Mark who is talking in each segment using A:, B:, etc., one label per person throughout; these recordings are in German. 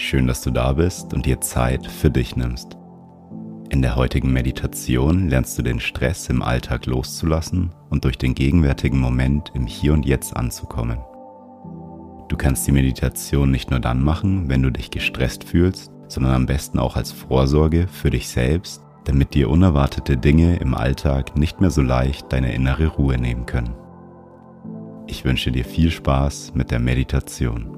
A: Schön, dass du da bist und dir Zeit für dich nimmst. In der heutigen Meditation lernst du den Stress im Alltag loszulassen und durch den gegenwärtigen Moment im Hier und Jetzt anzukommen. Du kannst die Meditation nicht nur dann machen, wenn du dich gestresst fühlst, sondern am besten auch als Vorsorge für dich selbst, damit dir unerwartete Dinge im Alltag nicht mehr so leicht deine innere Ruhe nehmen können. Ich wünsche dir viel Spaß mit der Meditation.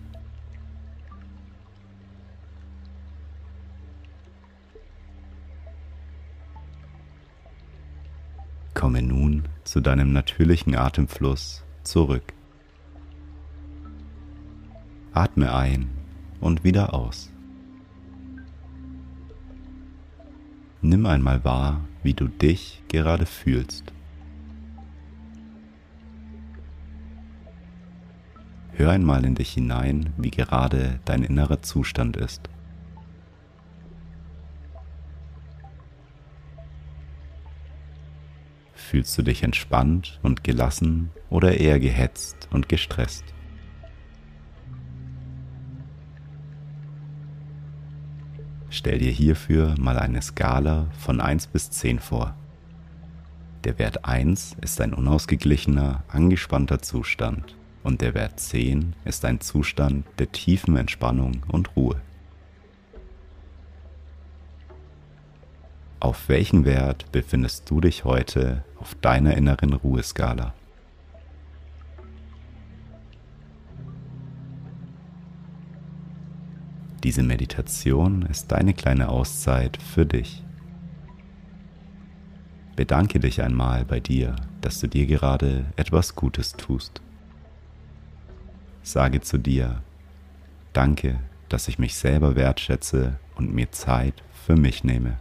A: Komme nun zu deinem natürlichen Atemfluss zurück. Atme ein und wieder aus. Nimm einmal wahr, wie du dich gerade fühlst. Hör einmal in dich hinein, wie gerade dein innerer Zustand ist. Fühlst du dich entspannt und gelassen oder eher gehetzt und gestresst? Stell dir hierfür mal eine Skala von 1 bis 10 vor. Der Wert 1 ist ein unausgeglichener, angespannter Zustand und der Wert 10 ist ein Zustand der tiefen Entspannung und Ruhe. Auf welchen Wert befindest du dich heute auf deiner inneren Ruheskala? Diese Meditation ist deine kleine Auszeit für dich. Bedanke dich einmal bei dir, dass du dir gerade etwas Gutes tust. Sage zu dir, danke, dass ich mich selber wertschätze und mir Zeit für mich nehme.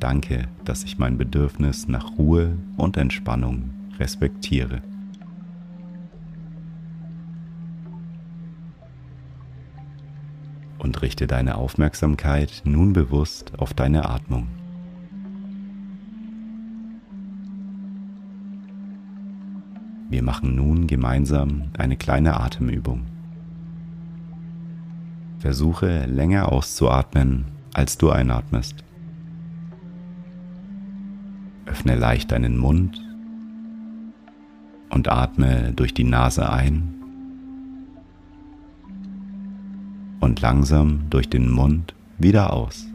A: Danke, dass ich mein Bedürfnis nach Ruhe und Entspannung respektiere. Und richte deine Aufmerksamkeit nun bewusst auf deine Atmung. Wir machen nun gemeinsam eine kleine Atemübung. Versuche länger auszuatmen, als du einatmest. Öffne leicht deinen Mund und atme durch die Nase ein und langsam durch den Mund wieder aus.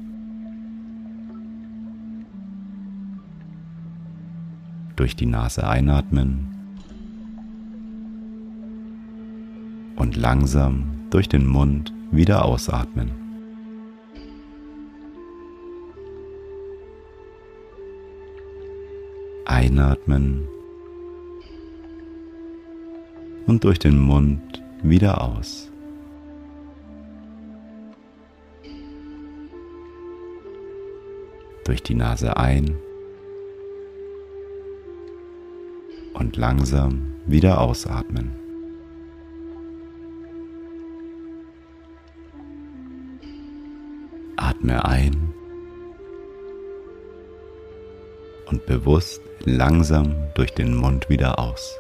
A: Durch die Nase einatmen und langsam durch den Mund wieder ausatmen. Einatmen und durch den Mund wieder aus. Durch die Nase ein und langsam wieder ausatmen. Atme ein und bewusst langsam durch den Mund wieder aus.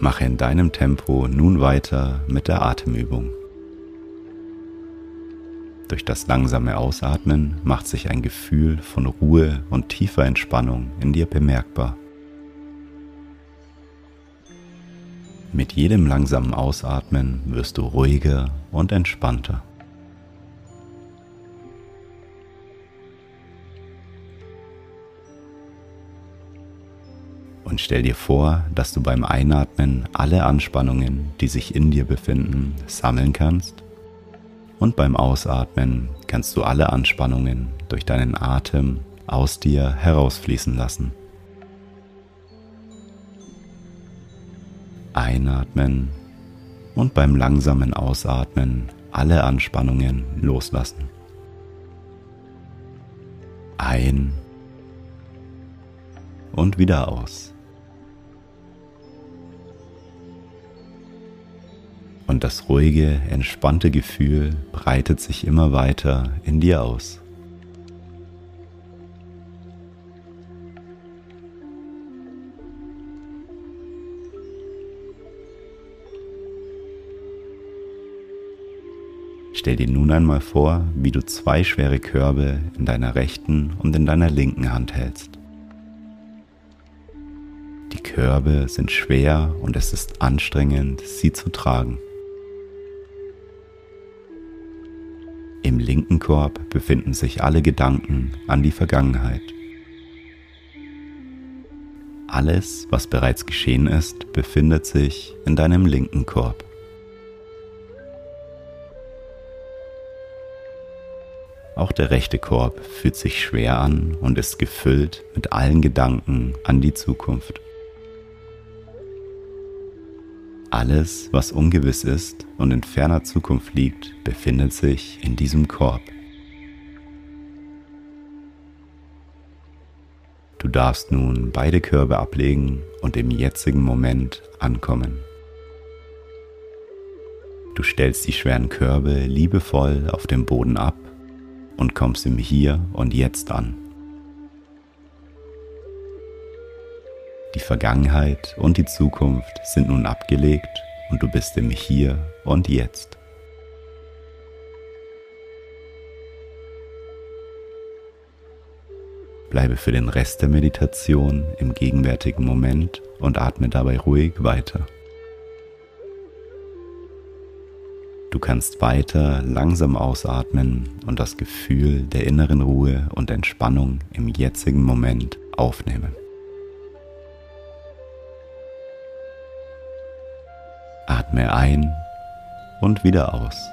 A: Mache in deinem Tempo nun weiter mit der Atemübung. Durch das langsame Ausatmen macht sich ein Gefühl von Ruhe und tiefer Entspannung in dir bemerkbar. Mit jedem langsamen Ausatmen wirst du ruhiger und entspannter. Stell dir vor, dass du beim Einatmen alle Anspannungen, die sich in dir befinden, sammeln kannst. Und beim Ausatmen kannst du alle Anspannungen durch deinen Atem aus dir herausfließen lassen. Einatmen und beim langsamen Ausatmen alle Anspannungen loslassen. Ein und wieder aus. Und das ruhige, entspannte Gefühl breitet sich immer weiter in dir aus. Stell dir nun einmal vor, wie du zwei schwere Körbe in deiner rechten und in deiner linken Hand hältst. Die Körbe sind schwer und es ist anstrengend, sie zu tragen. Im linken Korb befinden sich alle Gedanken an die Vergangenheit. Alles, was bereits geschehen ist, befindet sich in deinem linken Korb. Auch der rechte Korb fühlt sich schwer an und ist gefüllt mit allen Gedanken an die Zukunft. Alles, was ungewiss ist und in ferner Zukunft liegt, befindet sich in diesem Korb. Du darfst nun beide Körbe ablegen und im jetzigen Moment ankommen. Du stellst die schweren Körbe liebevoll auf dem Boden ab und kommst im Hier und Jetzt an. Die Vergangenheit und die Zukunft sind nun abgelegt und du bist im Hier und Jetzt. Bleibe für den Rest der Meditation im gegenwärtigen Moment und atme dabei ruhig weiter. Du kannst weiter langsam ausatmen und das Gefühl der inneren Ruhe und Entspannung im jetzigen Moment aufnehmen. Atme ein und wieder aus.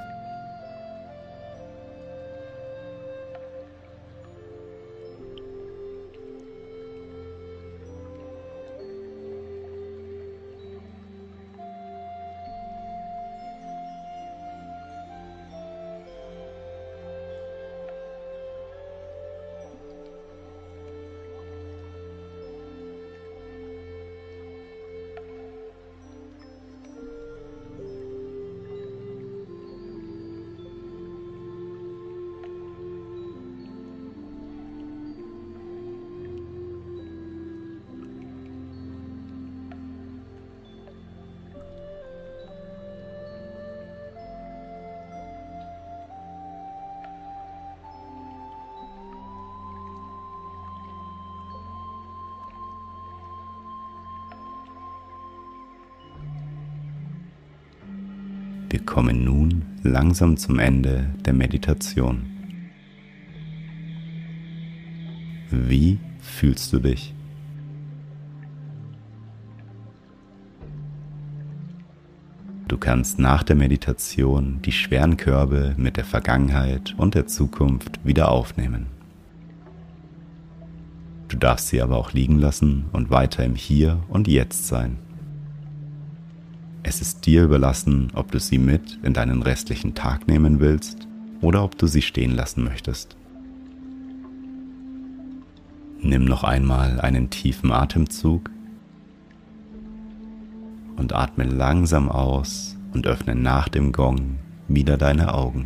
A: Wir kommen nun langsam zum Ende der Meditation. Wie fühlst du dich? Du kannst nach der Meditation die schweren Körbe mit der Vergangenheit und der Zukunft wieder aufnehmen. Du darfst sie aber auch liegen lassen und weiter im Hier und Jetzt sein. Es ist dir überlassen, ob du sie mit in deinen restlichen Tag nehmen willst oder ob du sie stehen lassen möchtest. Nimm noch einmal einen tiefen Atemzug und atme langsam aus und öffne nach dem Gong wieder deine Augen.